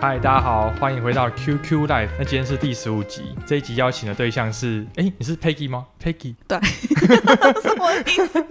嗨，大家好，欢迎回到 QQ Live。那今天是第十五集，这一集邀请的对象是，哎，你是 Peggy 吗？Peggy，对，什么意思？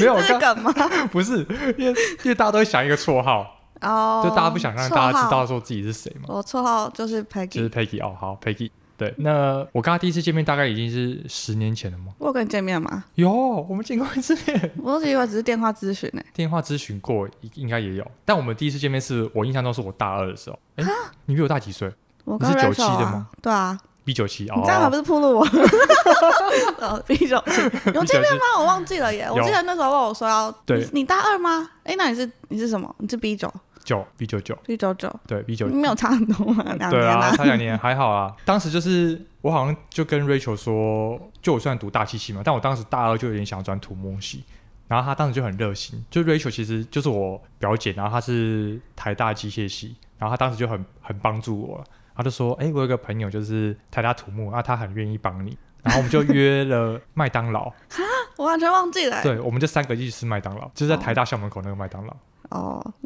没有这个吗？不是，因为因为大家都会想一个绰号，哦，就大家不想让大家知道说自己是谁嘛。我绰号就是 Peggy，就是 Peggy 哦，好，Peggy。对，那我跟他第一次见面大概已经是十年前了吗？我有跟你见面吗？有，我们见过一次面。我以为只是电话咨询呢。电话咨询过，应该也有。但我们第一次见面是我印象中是我大二的时候。哎，你比我大几岁？我你是九七的吗？对啊，B 九七哦。你这样还不是暴露我？哦，B 九七 有见面吗？我忘记了耶。我记得那时候问我说要，对，你大二吗？哎，那你是你是什么？你是 B 九。九 B 九九。B 九九。对 B 九九。没有差很多嘛，两年啊，差两年还好啊。当时就是我好像就跟 Rachel 说，就我虽然读大气系嘛，但我当时大二就有点想要转土木系，然后他当时就很热心，就 Rachel 其实就是我表姐，然后她是台大机械系，然后她当时就很很帮助我，她就说，哎、欸，我有个朋友就是台大土木，那他很愿意帮你，然后我们就约了麦当劳，我完全忘记了，对，我们就三个一起吃麦当劳，就是在台大校门口那个麦当劳。哦，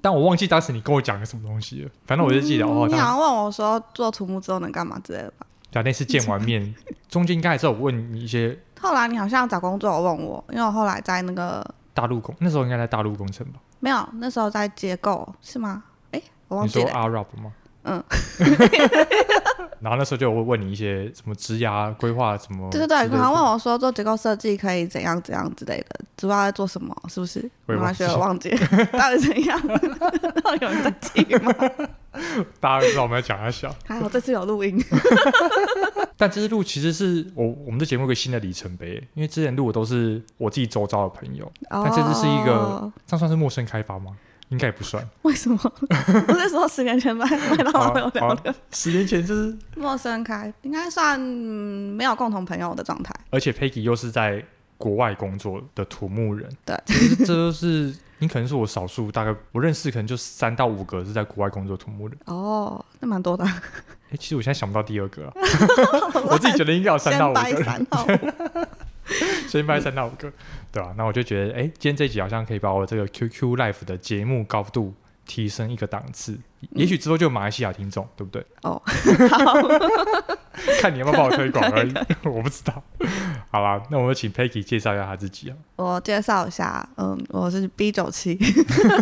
但我忘记当时你跟我讲了什么东西了。反正我就记得、嗯、哦，你好像问我说做土木之后能干嘛之类的吧？对啊，那次见完面，中间应该还是有问你一些。后来你好像找工作，我问我，因为我后来在那个大陆工，那时候应该在大陆工程吧？没有，那时候在结构是吗？哎，我忘记了。你说 Arup 吗？嗯。然后那时候就会问你一些什么职涯规划什么，对对对，然后问我说做结构设计可以怎样怎样之类的，主要在做什么，是不是？我完全忘记 到底怎样，到底有人在听吗？大家知道我们要讲一下，还好这次有录音。但这次录其实是我我们的节目一个新的里程碑，因为之前录的都是我自己周遭的朋友，但这次是一个，这样算是陌生开发吗？应该也不算，为什么？不是说十年前麦麦当劳没有聊的，十年前就是陌生开，应该算没有共同朋友的状态。而且 Peggy 又是在国外工作的土木人，对，这都是你可能是我少数，大概我认识可能就三到五个是在国外工作的土木人。哦，那蛮多的。哎、欸，其实我现在想不到第二个了，我自己觉得应该有三到五个。先拍三到五个，对吧、啊？那我就觉得，哎，今天这集好像可以把我这个 QQ Life 的节目高度提升一个档次。嗯、也许之后就有马来西亚听众，对不对？哦，好，看你要不要帮我推广而已，我不知道。好啦，那我们请 Peggy 介绍一下他自己啊。我介绍一下，嗯，我是 B 九七，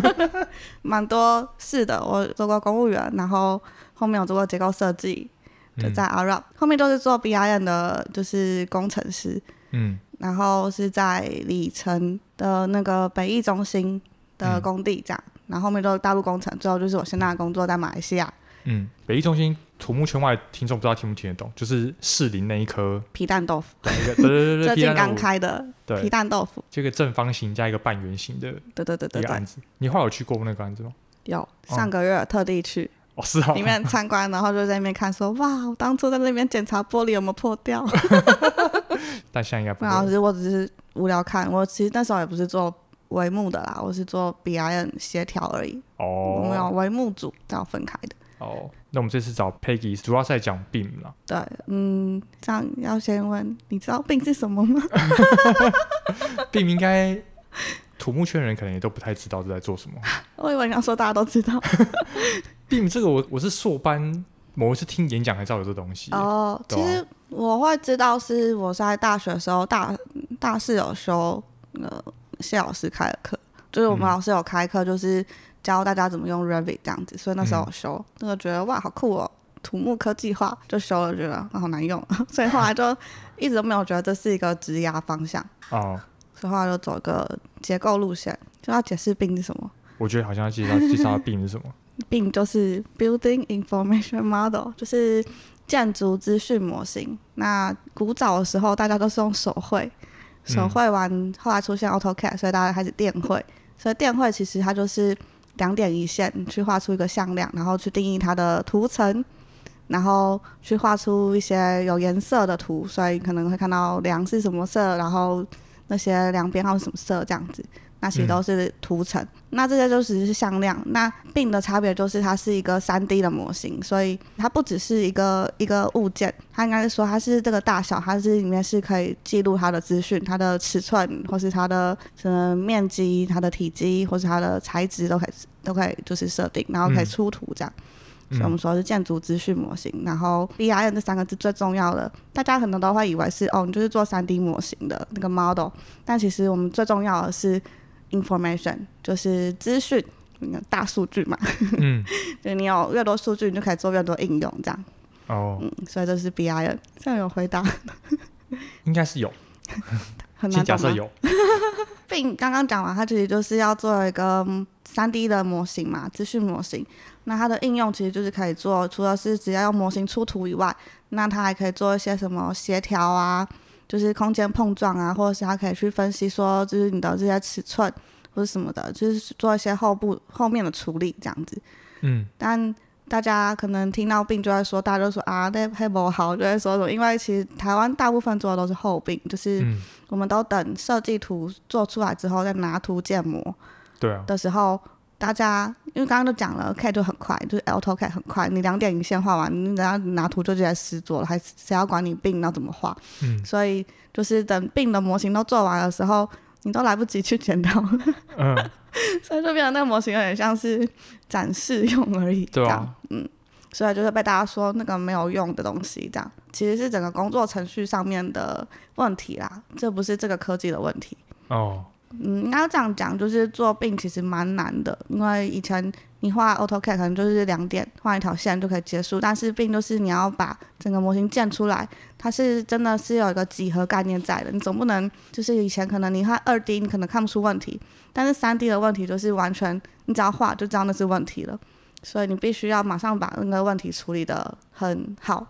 蛮多事的。我做过公务员，然后后面有做过结构设计，就在嗯、后面都是做 BIM 的，就是工程师。嗯，然后是在里城的那个北翼中心的工地这样，嗯、然后后面都是大陆工程，最后就是我现在的工作在马来西亚。嗯，北翼中心土木圈外听众不知道听不听得懂，就是士林那一颗皮蛋豆腐，对对对对，最近刚开的皮蛋豆腐，这个正方形加一个半圆形的，对对对对，一个案子。你后来有去过那个案子吗？有，上个月特地去。嗯哦，是啊，里面参观，然后就在那边看，说哇，我当初在那边检查玻璃有没有破掉。但现在应该不会。然后其实我只是无聊看，我其实那时候也不是做帷幕的啦，我是做 B I N 协调而已。哦。我们有帷幕组，这样分开的。哦，那我们这次找 Peggy 主要是在讲 BIM 啦。对，嗯，这样要先问，你知道 BIM 是什么吗？BIM 应该。土木圈人可能也都不太知道是在做什么。我以为你要说大家都知道。BIM 这个我我是硕班某一次听演讲才知道有这东西。哦，啊、其实我会知道是我在大学的时候大大四有修呃谢老师开的课，就是我们老师有开课，就是教大家怎么用 Revit 这样子，所以那时候我修，那个、嗯、觉得哇好酷哦，土木科技化就修了，觉得好难用，所以后来就一直都没有觉得这是一个职业方向。哦。所以后来就走一个结构路线，就要解释 BIM 是什么。我觉得好像要介绍介绍 BIM 是什么。BIM 就是 Building Information Model，就是建筑资讯模型。那古早的时候，大家都是用手绘，手绘完、嗯、后来出现 AutoCAD，所以大家开始电绘。所以电绘其实它就是两点一线去画出一个向量，然后去定义它的图层，然后去画出一些有颜色的图。所以可能会看到梁是什么色，然后。那些梁边号是什么色这样子，那其实都是图层。嗯、那这些就只是向量。那 BIM 的差别就是它是一个三 D 的模型，所以它不只是一个一个物件，它应该是说它是这个大小，它是里面是可以记录它的资讯、它的尺寸，或是它的什么面积、它的体积，或是它的材质都可以都可以就是设定，然后可以出图这样。嗯、所以我们说是建筑资讯模型。然后 BIM 这三个字最重要的，大家可能都会以为是哦，你就是做三 D 模型的那个 model，但其实我们最重要的是 information，就是资讯，那个大数据嘛。嗯，就你有越多数据，你就可以做越多应用，这样。哦。嗯，所以这是 BIM，这样有回答？应该是有。很难假设有。并刚刚讲完，它其实就是要做一个三 D 的模型嘛，资讯模型。那它的应用其实就是可以做，除了是只要用模型出图以外，那它还可以做一些什么协调啊，就是空间碰撞啊，或者是他可以去分析说，就是你的这些尺寸或者什么的，就是做一些后部后面的处理这样子。嗯。但大家可能听到 BIM 就会说，大家都说啊，那还不好，就会说什么？因为其实台湾大部分做的都是后 BIM，就是我们都等设计图做出来之后再拿图建模。对啊。的时候。大家因为刚刚都讲了，CAD 就很快，就是 AutoCAD 很快，你两点一线画完，你等下拿图就直接实做了，还谁要管你 BIM 要怎么画？嗯，所以就是等 BIM 的模型都做完的时候，你都来不及去剪刀。嗯，所以就变成那个模型有点像是展示用而已，这样。啊、嗯，所以就是被大家说那个没有用的东西，这样其实是整个工作程序上面的问题啦，这不是这个科技的问题。哦。嗯，应该这样讲，就是做病其实蛮难的，因为以前你画 AutoCAD 可能就是两点画一条线就可以结束，但是病就是你要把整个模型建出来，它是真的是有一个几何概念在的，你总不能就是以前可能你画二 D 你可能看不出问题，但是三 D 的问题就是完全你只要画就知道那是问题了，所以你必须要马上把那个问题处理得很好。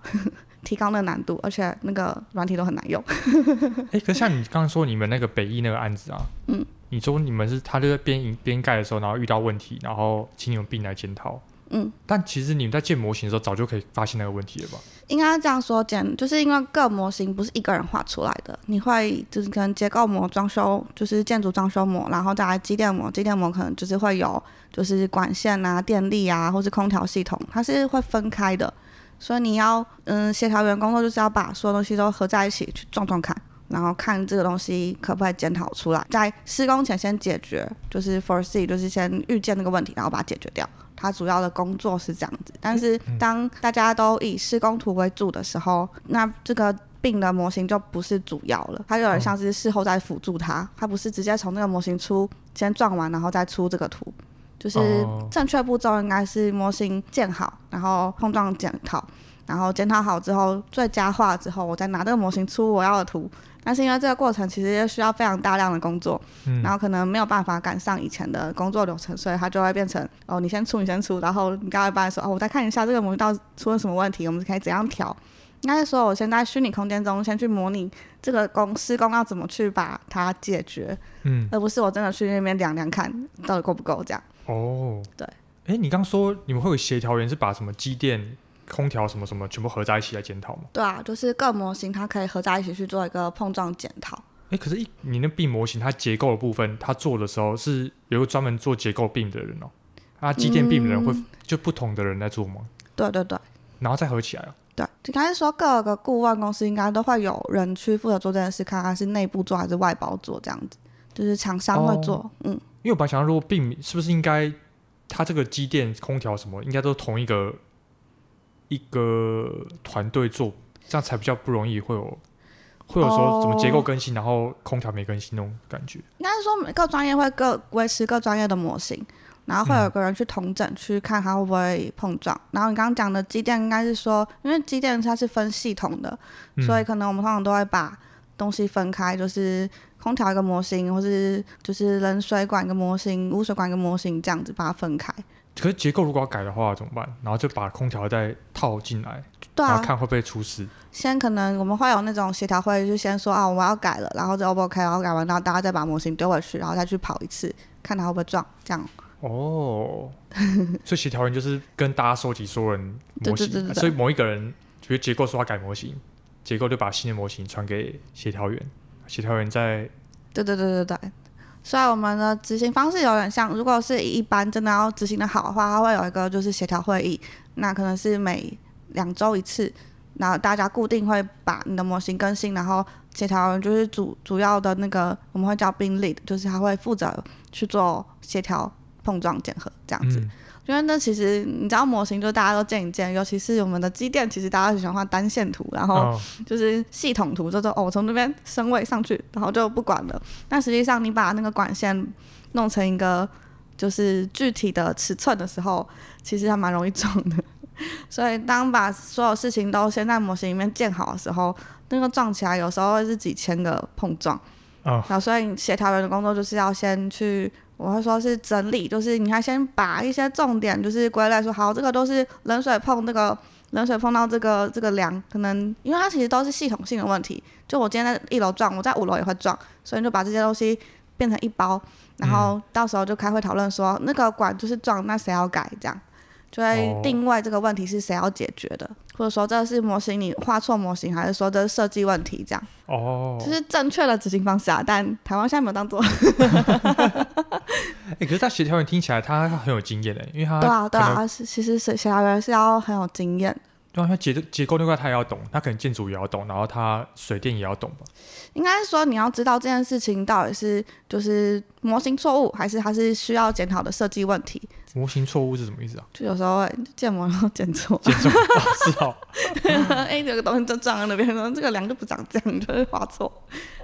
提高那个难度，而且那个软体都很难用。哎、欸，可是像你刚刚说你们那个北艺那个案子啊，嗯，你说你们是他就在边边盖的时候，然后遇到问题，然后请你们 BIM 来检讨，嗯，但其实你们在建模型的时候早就可以发现那个问题了吧？应该这样说，建就是因为各模型不是一个人画出来的，你会就是可能结构模、装修就是建筑装修模，然后再来机电模，机电模可能就是会有就是管线啊、电力啊，或是空调系统，它是会分开的。所以你要嗯协调员工作就是要把所有东西都合在一起去撞撞看，然后看这个东西可不可以检讨出来，在施工前先解决，就是 foresee 就是先预见那个问题，然后把它解决掉。它主要的工作是这样子。但是当大家都以施工图为主的时候，那这个 BIM 的模型就不是主要了，它有点像是事后再辅助它，它不是直接从那个模型出先撞完，然后再出这个图。就是正确步骤应该是模型建好，然后碰撞检讨，然后检讨好之后最佳化之后，我再拿这个模型出我要的图。但是因为这个过程其实需要非常大量的工作，嗯、然后可能没有办法赶上以前的工作流程，所以它就会变成哦，你先出，你先出，然后你刚一半的时候哦，我再看一下这个模型到底出了什么问题，我们可以怎样调。应该是说我先在虚拟空间中先去模拟这个工施工要怎么去把它解决，嗯，而不是我真的去那边量量看到底够不够这样。哦，对，哎，你刚说你们会有协调员是把什么机电、空调什么什么全部合在一起来检讨吗？对啊，就是各模型它可以合在一起去做一个碰撞检讨。哎，可是一你那 BIM 模型它结构的部分，它做的时候是有个专门做结构 BIM 的人哦，啊，机电 BIM 的人会、嗯、就不同的人在做吗？对对对，然后再合起来啊？对，就刚才说各个顾问公司应该都会有人去负责做这件事，看看是内部做还是外包做这样子，就是厂商会做，哦、嗯。因为我本来想如果 BIM 是不是应该，它这个机电、空调什么，应该都同一个一个团队做，这样才比较不容易会有会有说怎么结构更新，哦、然后空调没更新那种感觉。应该是说每个专业会各维持各专业的模型，然后会有个人去同整，嗯、去看它会不会碰撞。然后你刚刚讲的机电，应该是说，因为机电它是分系统的，嗯、所以可能我们通常都会把东西分开，就是。空调一个模型，或是就是冷水管一个模型，污水管一个模型，这样子把它分开。可是结构如果要改的话怎么办？然后就把空调再套进来，对啊，然后看会不会出事。先可能我们会有那种协调会，就先说啊，我要改了，然后就 O 不 OK，然后改完，然后大家再把模型丢回去，然后再去跑一次，看它会不会撞，这样。哦，所以协调人就是跟大家收集所有人模型，所以某一个人比如结构说要改模型，结构就把新的模型传给协调员。协调员在，对对对对对，所以我们的执行方式有点像，如果是一般真的要执行的好的话，它会有一个就是协调会议，那可能是每两周一次，然后大家固定会把你的模型更新，然后协调员就是主主要的那个我们会叫 BIM lead，就是他会负责去做协调碰撞检核这样子。嗯因为那其实你知道模型就大家都见一见，尤其是我们的机电，其实大家很喜欢画单线图，然后就是系统图，就说哦，从这边升位上去，然后就不管了。但实际上你把那个管线弄成一个就是具体的尺寸的时候，其实还蛮容易撞的。所以当把所有事情都先在模型里面建好的时候，那个撞起来有时候会是几千个碰撞。哦，然后所以协调员的工作就是要先去。我会说是整理，就是你还先把一些重点就是归类，说好这个都是冷水碰这个冷水碰到这个这个梁，可能因为它其实都是系统性的问题。就我今天在一楼撞，我在五楼也会撞，所以就把这些东西变成一包，然后到时候就开会讨论说那个管就是撞，那谁要改这样。就会定位这个问题是谁要解决的，哦、或者说这是模型你画错模型，还是说这是设计问题这样？哦，就是正确的执行方式啊，但台湾现在没有当做。哎、欸，可是他协调员听起来他很有经验的，因为他对啊对啊，是其实协调员是要很有经验。对啊，他结结构那块他也要懂，他可能建筑也要懂，然后他水电也要懂吧？应该是说你要知道这件事情到底是就是模型错误，还是它是需要检讨的设计问题。模型错误是什么意思啊？就有时候会建模然后建 错，建错是哦。哎，有个东西就撞在那边，说这个梁就不长这样，就会画错。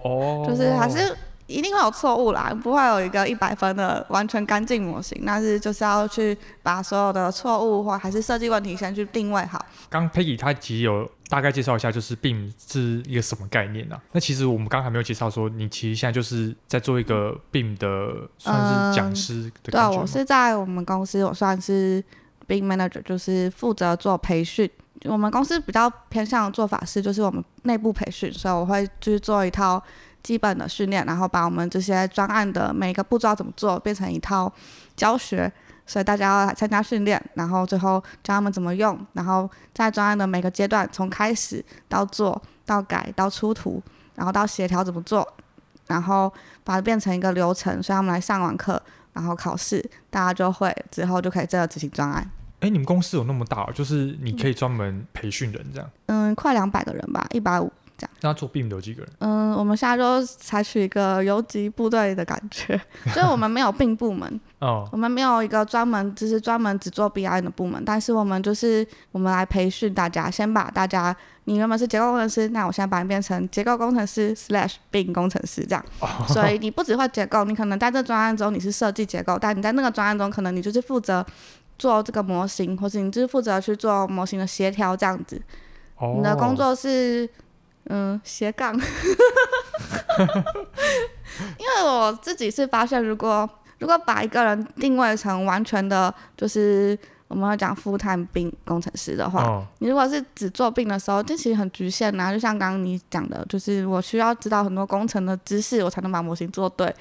哦，就是还是。一定会有错误啦，不会有一个一百分的完全干净模型。但是就是要去把所有的错误或还是设计问题先去定位好。刚 Peggy 他其实有大概介绍一下，就是 BIM 是一个什么概念呢、那其实我们刚刚还没有介绍说，你其实现在就是在做一个 BIM 的算是讲师的感觉、嗯、对，我是在我们公司，我算是 BIM Manager，就是负责做培训。我们公司比较偏向做法是，就是我们内部培训，所以我会去做一套。基本的训练，然后把我们这些专案的每一个步骤怎么做变成一套教学，所以大家要来参加训练，然后最后教他们怎么用，然后在专案的每个阶段，从开始到做到改到出图，然后到协调怎么做，然后把它变成一个流程，所以他们来上完课，然后考试，大家就会之后就可以这个执行专案。哎，你们公司有那么大，就是你可以专门培训人这样？嗯，快两百个人吧，一百五。那做 BIM 的有几个人？嗯，我们现在就采取一个游击部队的感觉，所 以我们没有 BIM 部门。哦，我们没有一个专门就是专门只做 BIM 的部门，但是我们就是我们来培训大家，先把大家，你原本是结构工程师，那我现在把你变成结构工程师 slash BIM 工程师。这样，哦、所以你不只会结构，你可能在这专案中你是设计结构，但你在那个专案中可能你就是负责做这个模型，或是你就是负责去做模型的协调这样子，哦、你的工作是。嗯，斜杠，因为我自己是发现，如果如果把一个人定位成完全的，就是我们要讲 full time BIM 工程师的话，哦、你如果是只做 BIM 的时候，这其实很局限呐、啊。就像刚刚你讲的，就是我需要知道很多工程的知识，我才能把模型做对。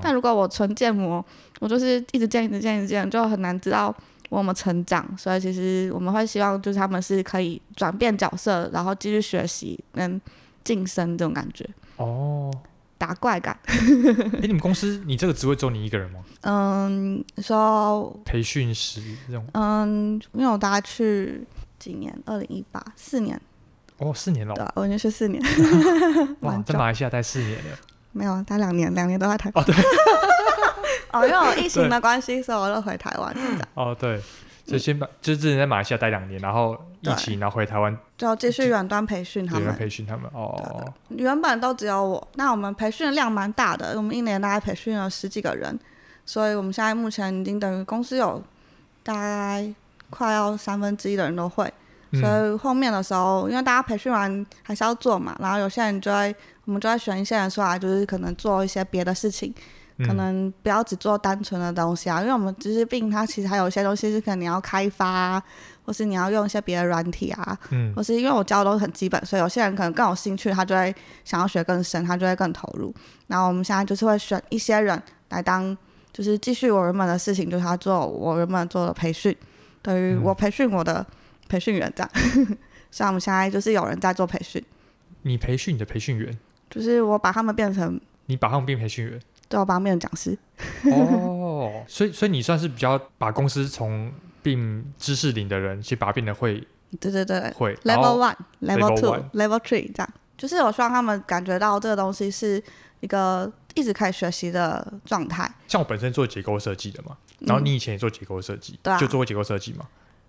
但如果我纯建模，我就是一直建、一直建、一直建，就很难知道我们成长。所以其实我们会希望，就是他们是可以转变角色，然后继续学习，跟晋升这种感觉哦，打怪感。哎、欸，你们公司你这个职位只有你一个人吗？嗯，说培训师这种。嗯，因为我大概去几年，二零一八四年。哦，四年了。对，我已经去四年。哇，在马来西亚待四年了。没有，待两年，两年都在台。哦，对。哦，因为我疫情的关系，所以我就回台湾。哦，对。就先把，就之前在马来西亚待两年，然后疫情，然后回台湾，就继续远端培训他们。培训他们哦。原本都只有我，那我们培训的量蛮大的，我们一年大概培训了十几个人，所以我们现在目前已经等于公司有大概快要三分之一的人都会，所以后面的时候，因为大家培训完还是要做嘛，然后有些人就会，我们就会选一些人出来，就是可能做一些别的事情。可能不要只做单纯的东西啊，因为我们知识 BIM 它其实还有一些东西是可能你要开发啊，或是你要用一些别的软体啊，嗯，或是因为我教的都很基本，所以有些人可能更有兴趣，他就会想要学更深，他就会更投入。然后我们现在就是会选一些人来当，就是继续我原本的事情，就是他做我原本做的培训，等于我培训我的培训员这样。嗯、所以我们现在就是有人在做培训。你培训你的培训员？就是我把他们变成你把他们变培训员。对，我帮 BIM 讲师。哦，所以所以你算是比较把公司从 BIM 知识领的人，去把它变得会。对对对，会。Level one, Level two, Level three 这样，就是我希望他们感觉到这个东西是一个一直可以学习的状态。像我本身做结构设计的嘛，然后你以前也做结构设计，对、嗯，就做过结构设计嘛。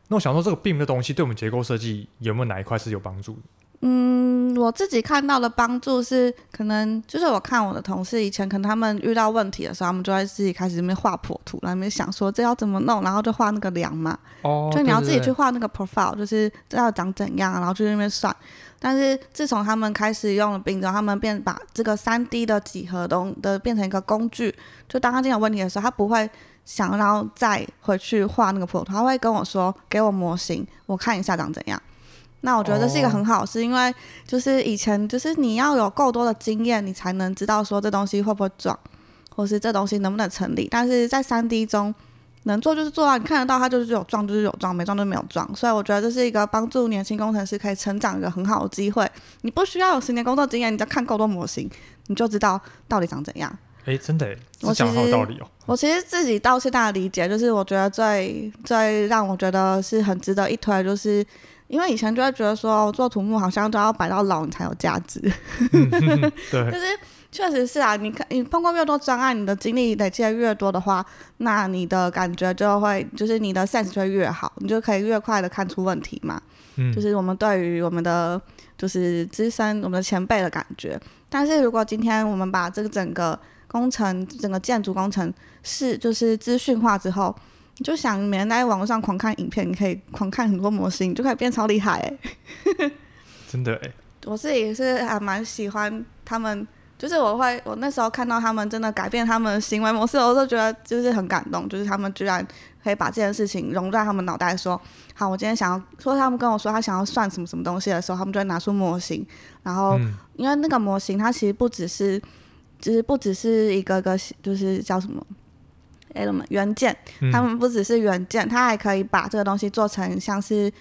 那我想说，这个 BIM 的东西对我们结构设计有没有哪一块是有帮助的？嗯，我自己看到的帮助是，可能就是我看我的同事以前，可能他们遇到问题的时候，他们就会自己开始那边画剖图，然后那边想说这要怎么弄，然后就画那个梁嘛。哦。就你要自己去画那个 profile，就是这要长怎样，然后去那边算。但是自从他们开始用了 BIM 之后，他们变把这个三 D 的几何东的变成一个工具，就当他真有问题的时候，他不会想要再回去画那个剖图，他会跟我说，给我模型，我看一下长怎样。那我觉得这是一个很好事，是因为就是以前就是你要有够多的经验，你才能知道说这东西会不会撞，或是这东西能不能成立。但是在三 D 中能做就是做啊，你看得到它就是有撞就是有撞，没撞就没有撞。所以我觉得这是一个帮助年轻工程师可以成长一个很好的机会。你不需要有十年工作经验，你只要看够多模型，你就知道到底长怎样。哎，真的，我讲好道理哦。我其实自己到现在的理解，就是我觉得最最让我觉得是很值得一推，就是。因为以前就会觉得说，做土木好像都要摆到老你才有价值。嗯、对，就是确实是啊。你看，你碰过越多专案，你的经历累积越多的话，那你的感觉就会，就是你的 sense 就会越好，你就可以越快的看出问题嘛。嗯，就是我们对于我们的就是资深、我们的前辈的感觉。但是如果今天我们把这个整个工程、整个建筑工程是就是资讯化之后。你就想，每天在网络上狂看影片，你可以狂看很多模型，你就可以变超厉害哎！真的哎，我自己是还蛮喜欢他们，就是我会，我那时候看到他们真的改变他们的行为模式，我就觉得就是很感动，就是他们居然可以把这件事情融在他们脑袋，说好，我今天想要说，他们跟我说他想要算什么什么东西的时候，他们就会拿出模型，然后、嗯、因为那个模型它其实不只是，就是不只是一个个，就是叫什么？element 元件，他们不只是元件，它还可以把这个东西做成像是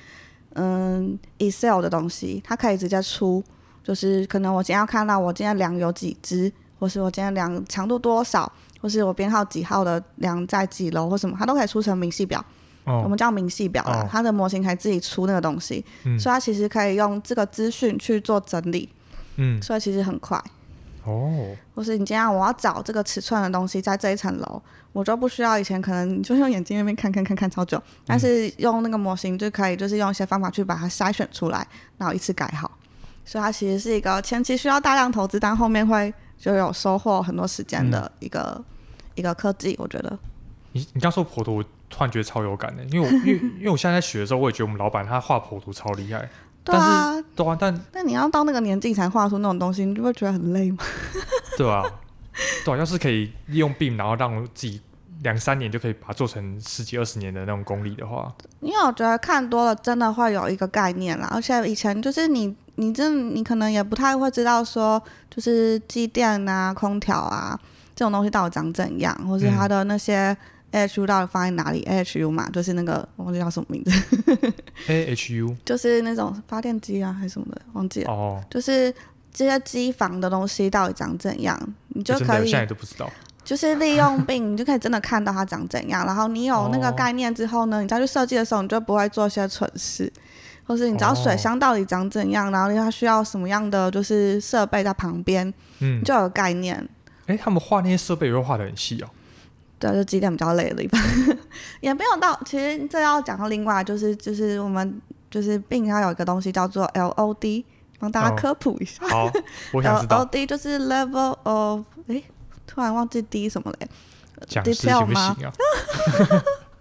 嗯 Excel 的东西，它可以直接出，就是可能我今天要看到我今天量有几只，或是我今天量强度多少，或是我编号几号的量在几楼或什么，它都可以出成明细表。哦、我们叫明细表啦，哦、它的模型可以自己出那个东西，嗯、所以它其实可以用这个资讯去做整理。嗯，所以其实很快。哦，或是你今天我要找这个尺寸的东西在这一层楼，我就不需要以前可能你就用眼睛那边看看看看超久，但是用那个模型就可以，就是用一些方法去把它筛选出来，然后一次改好。所以它其实是一个前期需要大量投资，但后面会就有收获很多时间的一个、嗯、一个科技。我觉得你你刚说剖图，我突然觉得超有感的，因为我 因为因为我现在在学的时候，我也觉得我们老板他画剖图超厉害。对啊，对啊，但但你要到那个年纪才画出那种东西，你就会觉得很累吗？对啊，对啊，要是可以利用 BIM，然后让自己两三年就可以把它做成十几二十年的那种功力的话，因为我觉得看多了真的会有一个概念啦，而且以前就是你你这你可能也不太会知道说，就是机电啊、空调啊这种东西到底长怎样，或是它的那些。嗯 AHU 到底放在哪里？AHU 嘛，就是那个我忘记叫什么名字。AHU 就是那种发电机啊，还是什么的，忘记了。哦。Oh. 就是这些机房的东西到底长怎样，你就可以。现在都不知道。就是利用 BIM，你就可以真的看到它长怎样。然后你有那个概念之后呢，oh. 你再去设计的时候，你就不会做一些蠢事。或是你知道水箱到底长怎样，oh. 然后它需要什么样的就是设备在旁边，嗯，就有概念。哎、欸，他们画那些设备也会画的很细哦。对，就几点比较累的地方，也没有到。其实这要讲到另外，就是就是我们就是 BIM 它有一个东西叫做 LOD，帮大家科普一下。哦、好，我想知道。LOD 就是 Level of，哎，突然忘记 D 什么嘞？Detail 吗？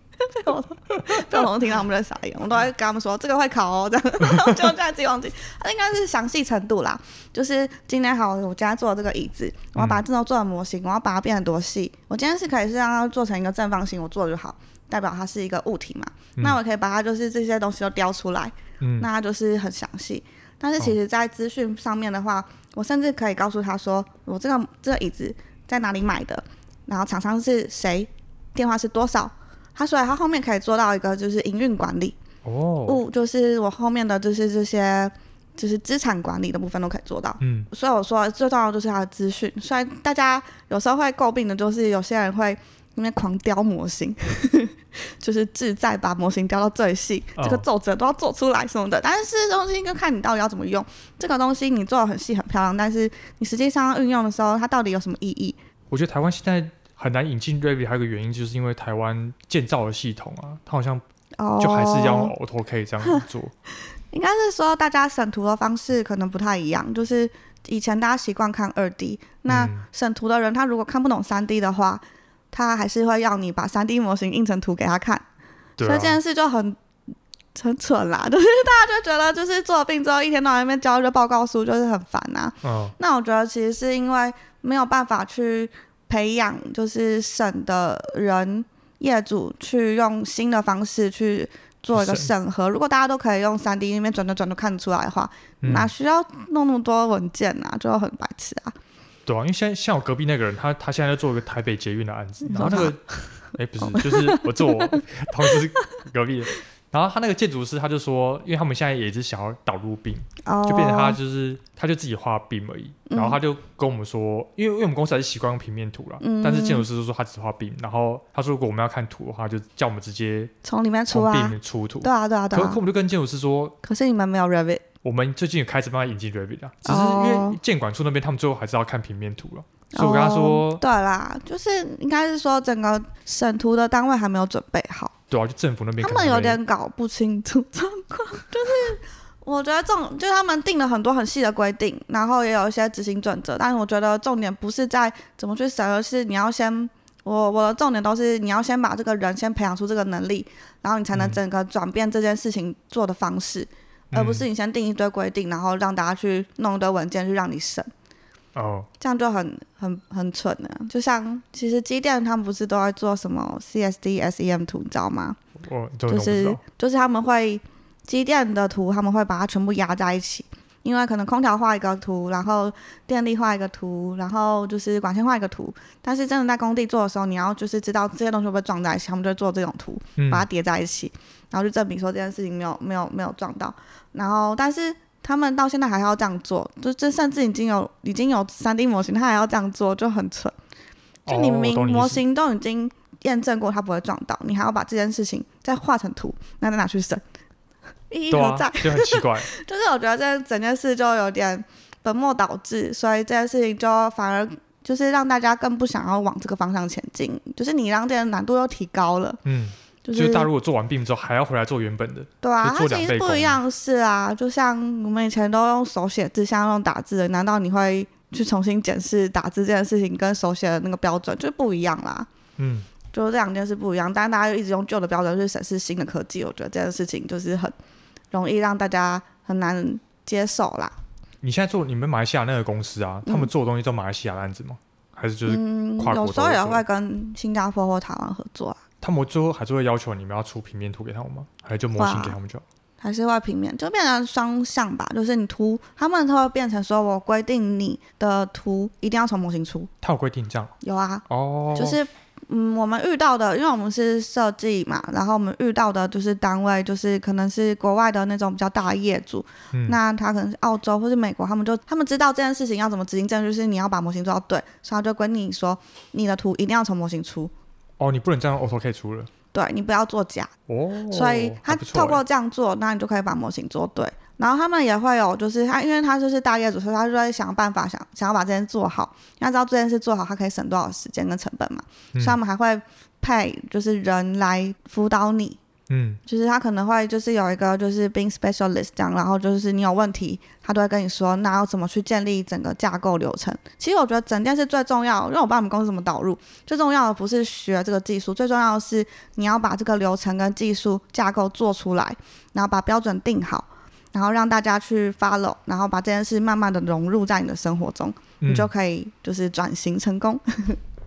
我听到他们在傻眼，我都在跟他们说这个会考哦，这样就这样自己忘记。它应该是详细程度啦，就是今天好，我今天做这个椅子，我要把它这种做的模型，我要把它变得多细。我今天是可以是让它做成一个正方形，我做就好，代表它是一个物体嘛。嗯、那我可以把它就是这些东西都雕出来，嗯、那它就是很详细。但是其实在资讯上面的话，哦、我甚至可以告诉他说，我这个这个椅子在哪里买的，然后厂商是谁，电话是多少。他所以他后面可以做到一个就是营运管理哦，物就是我后面的就是这些就是资产管理的部分都可以做到。嗯，所以我说最重要的就是他的资讯。虽然大家有时候会诟病的就是有些人会因为狂雕模型，就是志在把模型雕到最细，哦、这个皱褶都要做出来什么的。但是这东西就看你到底要怎么用。这个东西你做的很细很漂亮，但是你实际上运用的时候，它到底有什么意义？我觉得台湾现在很难引进 Revit，还有一个原因就是因为台湾建造的系统啊，它好像就还是要用 AutoCAD 这样子做。应该是说大家审图的方式可能不太一样，就是以前大家习惯看二 D，那审图的人他如果看不懂三 D 的话，他还是会要你把三 D 模型印成图给他看，所以这件事就很很蠢啦，就是大家就觉得就是做了病之后一天到晚那边交一个报告书就是很烦呐。嗯，那我觉得其实是因为没有办法去培养就是省的人业主去用新的方式去。做一个审核，如果大家都可以用三 D 那边转转转都看得出来的话，嗯、哪需要弄那么多文件啊？就很白痴啊！对啊，因为现在像我隔壁那个人，他他现在在做一个台北捷运的案子，然后那个哎、欸、不是，就是我做我 同事隔壁的。然后他那个建筑师他就说，因为他们现在也是想要导入 oh. 就变成他就是他就自己画 BIM 而已。然后他就跟我们说，因为因为我们公司还是习惯用平面图了，嗯、但是建筑师就说他只画 BIM。然后他说如果我们要看图的话，就叫我们直接从里面出啊，出图。对啊对啊对啊。可可我们就跟建筑师说，可是你们没有 Revit。我们最近也开始帮他引进 Revit 啊，只是因为建管处那边他们最后还是要看平面图了。所以我跟他说，oh, 对啦，就是应该是说整个审图的单位还没有准备好。对啊，就政府那边他们有点搞不清楚状况，就是我觉得这种就是他们定了很多很细的规定，然后也有一些执行准则，但是我觉得重点不是在怎么去审，而是你要先我我的重点都是你要先把这个人先培养出这个能力，然后你才能整个转变这件事情做的方式，嗯、而不是你先定一堆规定，然后让大家去弄一堆文件去让你审。哦，这样就很很很蠢了。就像其实机电他们不是都在做什么 CSD SEM 图，你知道吗？哦，就是就是他们会机电的图，他们会把它全部压在一起，因为可能空调画一个图，然后电力画一个图，然后就是管线画一个图。但是真的在工地做的时候，你要就是知道这些东西会不会撞在一起，他们就会做这种图，把它叠在一起，嗯、然后就证明说这件事情没有没有没有撞到。然后但是。他们到现在还要这样做，就这甚至已经有已经有 3D 模型，他还要这样做，就很蠢。就你明明模型都已经验证过它不会撞到，你还要把这件事情再画成图，那再拿去审，意义何在？就很奇怪。就是我觉得这整件事就有点本末倒置，所以这件事情就反而就是让大家更不想要往这个方向前进，就是你让这个难度又提高了。嗯。就是大家如果做完 BIM 之后还要回来做原本的，对啊，它其实不一样，是啊，就像我们以前都用手写字，像用打字的，难道你会去重新检视打字这件事情跟手写的那个标准就不一样啦？嗯，就这两件事不一样，但是大家就一直用旧的标准去审视新的科技，我觉得这件事情就是很容易让大家很难接受啦。你现在做你们马来西亚那个公司啊，他们做的东西做马来西亚的案子吗？还是就是跨国、嗯？有时候也会跟新加坡或台湾合作啊。他们最后还是会要求你们要出平面图给他们吗？还是就模型给他们就好？还是会平面，就变成双向吧。就是你图，他们都会变成说，我规定你的图一定要从模型出。他有规定这样？有啊。哦。就是嗯，我们遇到的，因为我们是设计嘛，然后我们遇到的就是单位，就是可能是国外的那种比较大的业主。嗯。那他可能是澳洲或是美国，他们就他们知道这件事情要怎么执行，正就是你要把模型做到对，所以他就规定你说，你的图一定要从模型出。哦，你不能这样 AutoCAD 出了。对，你不要做假。哦。所以他透过这样做，那你就可以把模型做对。然后他们也会有，就是他，因为他就是大业主，所以他就会想办法想想要把这件事做好。要知道这件事做好，他可以省多少时间跟成本嘛。嗯。所以他们还会派就是人来辅导你。嗯，就是他可能会就是有一个就是 being specialist 这样，然后就是你有问题，他都会跟你说，那要怎么去建立整个架构流程。其实我觉得整件事最重要，因为我不知道我们公司怎么导入，最重要的不是学这个技术，最重要的是你要把这个流程跟技术架构做出来，然后把标准定好，然后让大家去 follow，然后把这件事慢慢的融入在你的生活中，嗯、你就可以就是转型成功。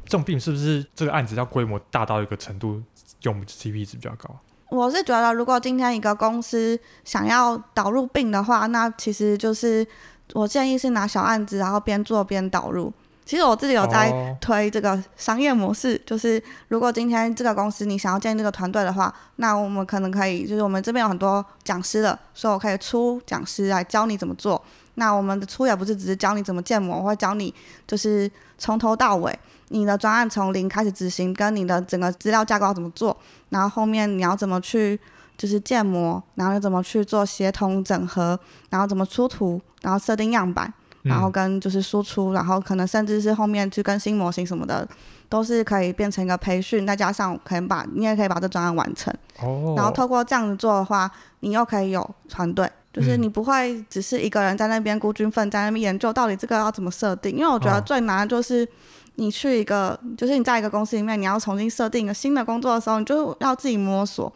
这种 BIM 是不是这个案子要规模大到一个程度，用 CP 值比较高？我是觉得，如果今天一个公司想要导入 BIM 的话，那其实就是我建议是拿小案子，然后边做边导入。其实我自己有在推这个商业模式，就是如果今天这个公司你想要建立这个团队的话，那我们可能可以，就是我们这边有很多讲师的，所以我可以出讲师来教你怎么做。那我们的出也不是只是教你怎么建模，我会教你就是从头到尾。你的专案从零开始执行，跟你的整个资料架构要怎么做，然后后面你要怎么去就是建模，然后又怎么去做协同整合，然后怎么出图，然后设定样板，然后跟就是输出，然后可能甚至是后面去更新模型什么的，都是可以变成一个培训，再加上可能把你也可以把这专案完成。哦。然后透过这样子做的话，你又可以有团队，就是你不会只是一个人在那边孤军奋战，在那边研究到底这个要怎么设定，因为我觉得最难的就是。你去一个，就是你在一个公司里面，你要重新设定一个新的工作的时候，你就要自己摸索，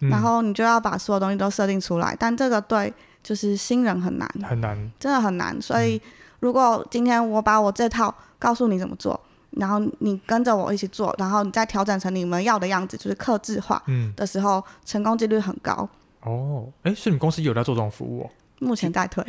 嗯、然后你就要把所有东西都设定出来。但这个对，就是新人很难，很难，真的很难。所以，如果今天我把我这套告诉你怎么做，然后你跟着我一起做，然后你再调整成你们要的样子，就是客制化的时候，嗯、成功几率很高。哦，哎，所以你们公司有在做这种服务哦？目前在推，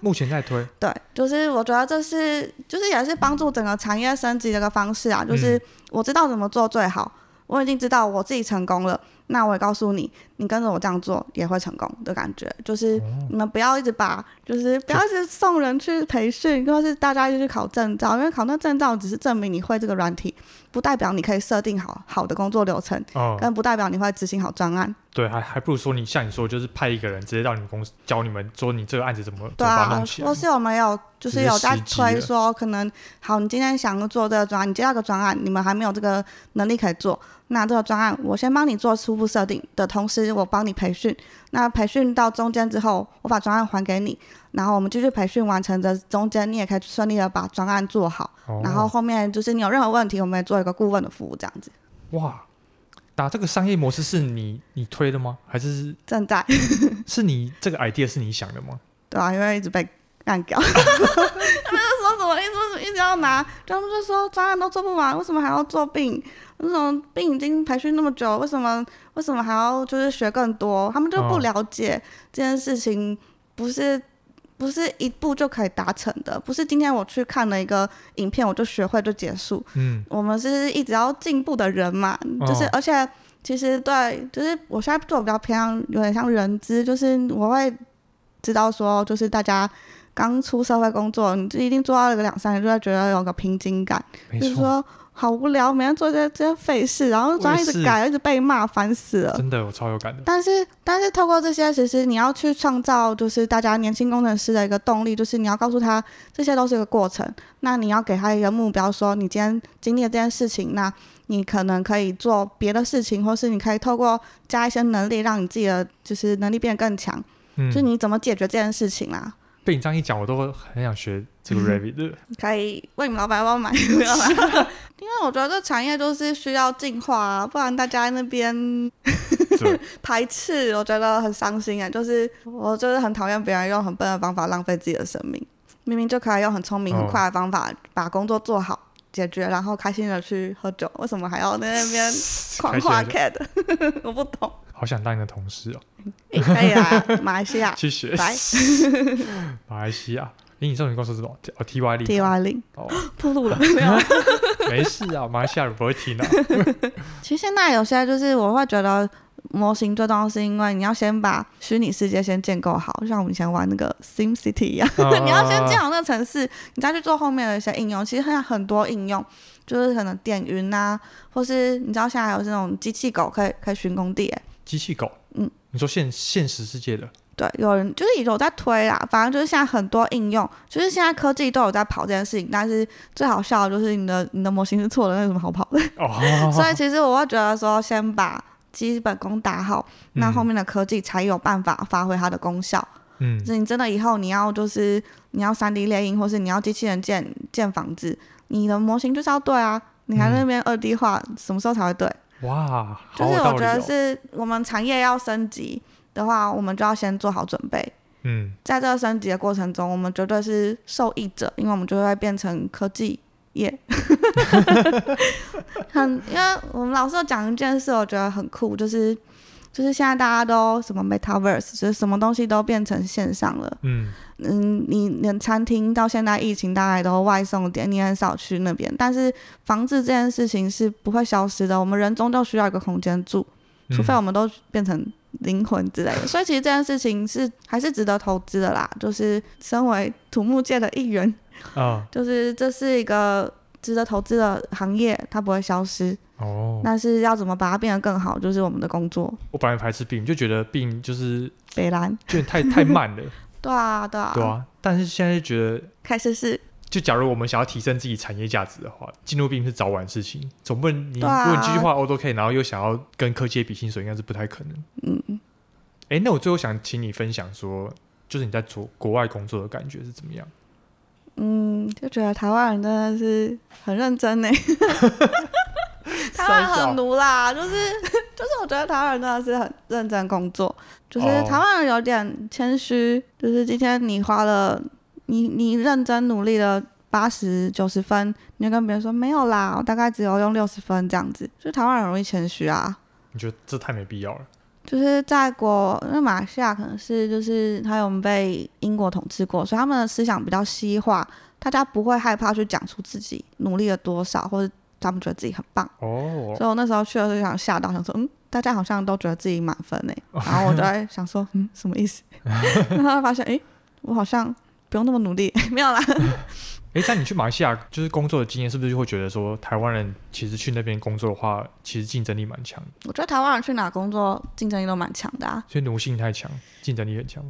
目前在推，对，就是我觉得这是，就是也是帮助整个产业升级的一个方式啊，就是我知道怎么做最好，我已经知道我自己成功了。那我也告诉你，你跟着我这样做也会成功的感觉，就是你们不要一直把，就是不要一直送人去培训，或是大家一直去考证照，因为考那证照只是证明你会这个软体，不代表你可以设定好好的工作流程，哦，跟不代表你会执行好专案。对，还还不如说你像你说，就是派一个人直接到你们公司教你们，说你这个案子怎么怎么弄起来。或是有没有就是有在推说，可能好，你今天想做这个专案，你接到个专案，你们还没有这个能力可以做。那这个专案，我先帮你做初步设定的同时，我帮你培训。那培训到中间之后，我把专案还给你，然后我们继续培训完成的中间，你也可以顺利的把专案做好。哦。然后后面就是你有任何问题，我们也做一个顾问的服务，这样子。哇，打这个商业模式是你你推的吗？还是正在？是你这个 idea 是你想的吗？对啊，因为一直被干掉。他们就说什么？一直一直要拿，他们就说专案都做不完，为什么还要做病？那种病已经培训那么久，为什么为什么还要就是学更多？他们就不了解这件事情，不是不是一步就可以达成的，不是今天我去看了一个影片我就学会就结束。嗯，我们是一直要进步的人嘛，就是而且其实对，就是我现在做比较偏向有点像人资，就是我会知道说，就是大家刚出社会工作，你就一定做到了个两三年，就会觉得有个瓶颈感，就是说。好无聊，每天做这些这些废事，然后专案一直改，一直被骂，烦死了。真的，我超有感的。但是，但是透过这些，其实你要去创造，就是大家年轻工程师的一个动力，就是你要告诉他，这些都是一个过程。那你要给他一个目标，说你今天经历了这件事情，那你可能可以做别的事情，或是你可以透过加一些能力，让你自己的就是能力变得更强。嗯，就是你怎么解决这件事情啊？被你这样一讲，我都很想学这个 Revit 的。可以问你们老板要不要买？因为我觉得这产业就是需要进化啊，不然大家那边 排斥，我觉得很伤心啊。就是我就是很讨厌别人用很笨的方法浪费自己的生命，明明就可以用很聪明、很快的方法把工作做好、解决，然后开心的去喝酒，为什么还要在那边 狂画 cat？我不懂。好想当你的同事哦！欸、可以啊，马来西亚去学。习，马来西亚，你上你公司是什么？哦，T Y 零，T Y 零。哦，暴露了，没有，没事啊，马来西亚人不会听的、啊。其实现在有些就是我会觉得模型最重要，是因为你要先把虚拟世界先建构好，像我们以前玩那个 Sim City 一样，哦、你要先建好那个城市，你再去做后面的一些应用。其实现在很多应用，就是可能电云啊，或是你知道现在还有这种机器狗可以可以巡工地，哎。机器狗，嗯，你说现现实世界的，对，有人就是有在推啦，反正就是现在很多应用，就是现在科技都有在跑这件事情，但是最好笑的就是你的你的模型是错的，那有什么好跑的？哦，所以其实我会觉得说，先把基本功打好，嗯，那后面的科技才有办法发挥它的功效。嗯，就是你真的以后你要就是你要三 D 列印，或是你要机器人建建房子，你的模型就是要对啊，你还在那边二 D 化，嗯，什么时候才会对？哇，就是我觉得是我们产业要升级的话，我们就要先做好准备。嗯，在这个升级的过程中，我们绝对是受益者，因为我们就会变成科技业。很，因为我们老师有讲一件事，我觉得很酷，就是。就是现在大家都什么 Metaverse，就是什么东西都变成线上了。嗯嗯，你连餐厅到现在疫情大概都外送点，你很少去那边。但是房子这件事情是不会消失的，我们人终究需要一个空间住，除非我们都变成灵魂之类的。嗯、所以其实这件事情是还是值得投资的啦。就是身为土木界的一员，啊，就是这是一个值得投资的行业，它不会消失。哦，那是要怎么把它变得更好，就是我们的工作。我本来排斥 BIM，就觉得 BIM 就是北兰，就太太慢了。对对啊，对啊，对啊。但是现在就觉得开始是，就假如我们想要提升自己产业价值的话，进入并不是早晚的事情，总不能你、啊、如果你继续画 AutoCAD，然后又想要跟科技比薪水，应该是不太可能。嗯。哎，那我最后想请你分享说，就是你在做国外工作的感觉是怎么样？嗯，就觉得台湾人真的是很认真呢。台湾人很奴啦，就是就是，我觉得台湾人真的是很认真工作，就是台湾人有点谦虚，就是今天你花了你你认真努力了八十九十分，你就跟别人说没有啦，我大概只有用六十分这样子，就台湾人容易谦虚啊。你觉得这太没必要了？就是在国，因为马来西亚可能是就是他有被英国统治过，所以他们的思想比较西化，大家不会害怕去讲出自己努力了多少，或者他们觉得自己很棒。哦。所以我那时候去的时候想吓到，想说，嗯，大家好像都觉得自己满分呢。然后我就在想说，嗯，什么意思？然后发现，哎，我好像不用那么努力，没有啦。哎，在你去马来西亚就是工作的经验，是不是就会觉得说，台湾人其实去那边工作的话，其实竞争力蛮强？我觉得台湾人去哪工作竞争力都蛮强的啊。所以奴性太强，竞争力很强。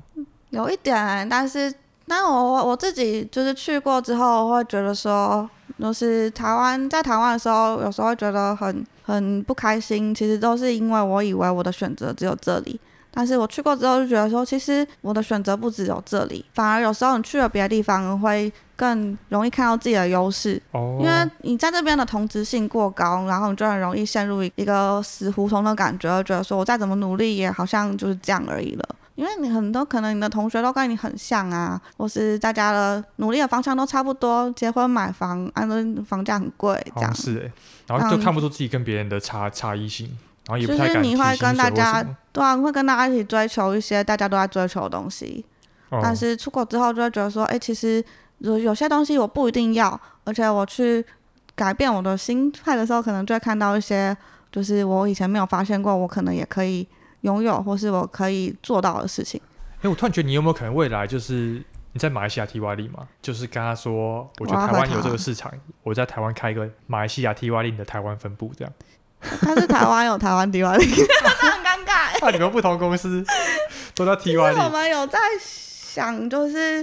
有一点，但是，但我我自己就是去过之后，会觉得说，就是台湾在台湾的时候，有时候会觉得很很不开心。其实都是因为我以为我的选择只有这里。但是我去过之后就觉得说，其实我的选择不只有这里，反而有时候你去了别的地方会更容易看到自己的优势。哦。因为你在这边的同质性过高，然后你就很容易陷入一个死胡同的感觉，觉得说我再怎么努力也好像就是这样而已了。因为你很多可能你的同学都跟你很像啊，或是大家的努力的方向都差不多，结婚买房，按照房价很贵，这样。是哎。然后就看不出自己跟别人的差差异性。就是你会跟大家，对啊，会跟大家一起追求一些大家都在追求的东西。哦、但是出国之后就会觉得说，哎、欸，其实有有些东西我不一定要，而且我去改变我的心态的时候，可能就会看到一些，就是我以前没有发现过，我可能也可以拥有，或是我可以做到的事情。哎、欸，我突然觉得你有没有可能未来就是你在马来西亚 TY 里嘛？就是跟他说，我觉得台湾有这个市场，我，我在台湾开一个马来西亚 TY 里的台湾分部这样。他是台湾有台湾 TY，很尴尬。那你们不同公司都在 TY。我们有在想，就是，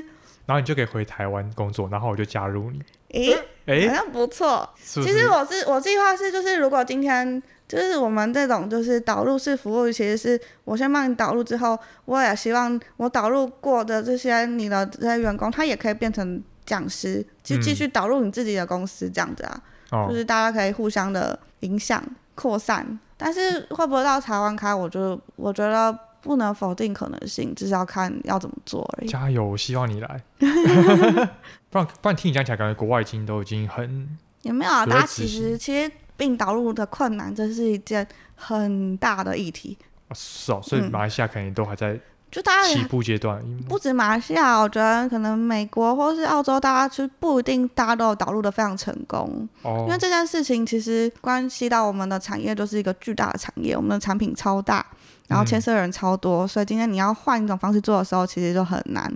然后你就可以回台湾工作，然后我就加入你。诶、欸、诶，好像不错。其实我是我计划是，就是如果今天就是我们这种就是导入式服务，其实是我先帮你导入之后，我也希望我导入过的这些你的这些员工，他也可以变成讲师，就继续导入你自己的公司这样子啊。嗯、就是大家可以互相的影响。扩散，但是会不会到台湾开？我就我觉得不能否定可能性，只是要看要怎么做而已。加油，我希望你来。不然不然听你讲起来，感觉国外已经都已经很也没有啊？大家其实其实并导入的困难，这是一件很大的议题。啊是哦，所以马来西亚肯定都还在、嗯。就大家起步阶段，不止马来西亚，我觉得可能美国或是澳洲，大家就不一定大家都有导入的非常成功。哦。因为这件事情其实关系到我们的产业，就是一个巨大的产业，我们的产品超大，然后牵涉的人超多，嗯，所以今天你要换一种方式做的时候，其实就很难。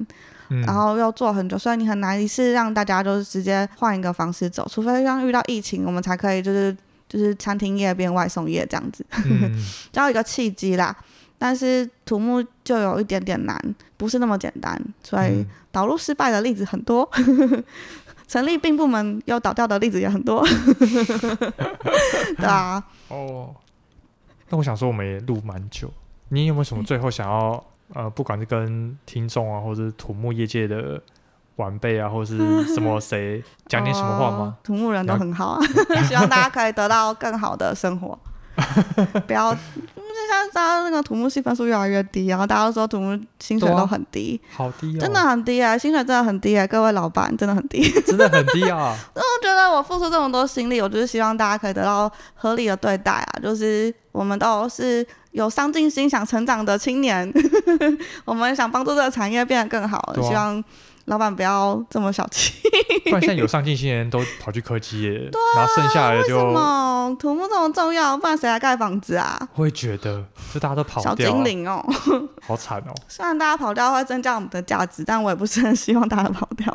嗯。然后又做很久，所以你很难一次让大家就是直接换一个方式走，除非像遇到疫情，我们才可以就是就是餐厅业变外送业这样子，嗯，叫一个契机啦。但是土木就有一点点难，不是那么简单，所以导入失败的例子很多，嗯、成立并部门又倒掉的例子也很多，对啊。哦，那我想说，我们也录蛮久，你有没有什么最后想要、嗯、呃，不管是跟听众啊，或者是土木业界的晚辈啊，或者是什么 谁讲点什么话吗、哦？土木人都很好啊，希望大家可以得到更好的生活，不要。现在大家那个土木系分数越来越低，然后大家都说土木薪水都很低，啊、好低、哦，真的很低啊！薪水真的很低啊！各位老板真的很低，真的很低啊！那我觉得我付出这么多心力，我就是希望大家可以得到合理的对待啊！就是我们都是有上进心、想成长的青年，我们想帮助这个产业变得更好，啊、希望。老板不要这么小气，不然现在有上进心的人都跑去科技业，对啊，然后剩下来的就为什么土木这么重要？不然谁来盖房子啊？会觉得就大家都跑掉，啊，小精灵哦，好惨哦。虽然大家跑掉会增加我们的价值，但我也不是很希望大家跑掉。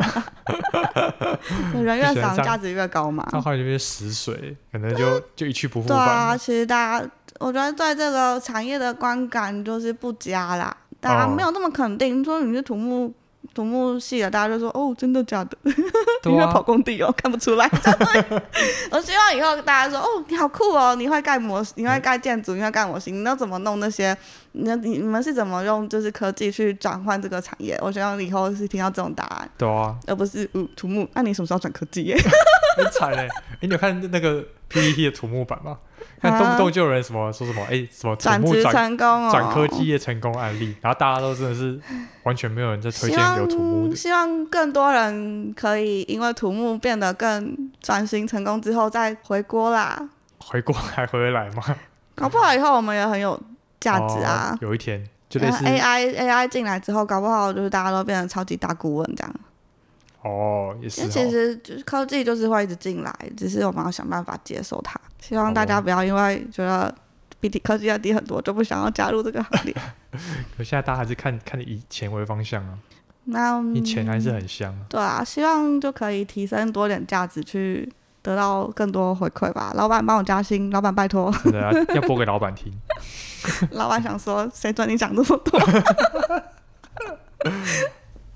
人越少，价值越高嘛。那后来就变死水，可能就就一去不复返。对啊，其实大家我觉得对这个产业的观感就是不佳啦，大家没有那么肯定，说你是土木。土木系的，大家就说哦，真的假的？你会跑工地哦，看不出来。我希望以后大家说哦，你好酷哦，你会盖模，你会盖建筑，你会盖模型，你要怎么弄那些？你你们是怎么用就是科技去转换这个产业？我希望以后是听到这种答案。对啊，而不是嗯土木。那你什么时候转科技？很惨嘞！哎，你有看那个 PPT 的土木版吗？看动不动就有人什么说什么哎什么土木转成功哦，转科技业成功案例，然后大家都真的是完全没有人在推荐留土木的。希望更多人可以因为土木变得更转型成功之后再回国啦。回锅还回来吗？搞不好以后我们也很有价值啊！哦、有一天就类似 AI AI 进来之后，搞不好就是大家都变成超级大顾问这样。哦，也是哦。其实就是科技就是会一直进来，只是我们要想办法接受它。希望大家不要因为觉得比科技要低很多，就不想要加入这个行列。可现在大家还是看看以钱为方向啊。那你钱还是很香。对啊，希望就可以提升多点价值，去得到更多回馈吧。老板帮我加薪，老板拜托。对啊，要播给老板听。老板想说，谁准你讲这么多？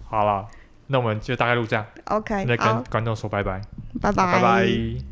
好了。那我们就大概录这样。OK，那跟观众说拜拜。拜拜。拜拜。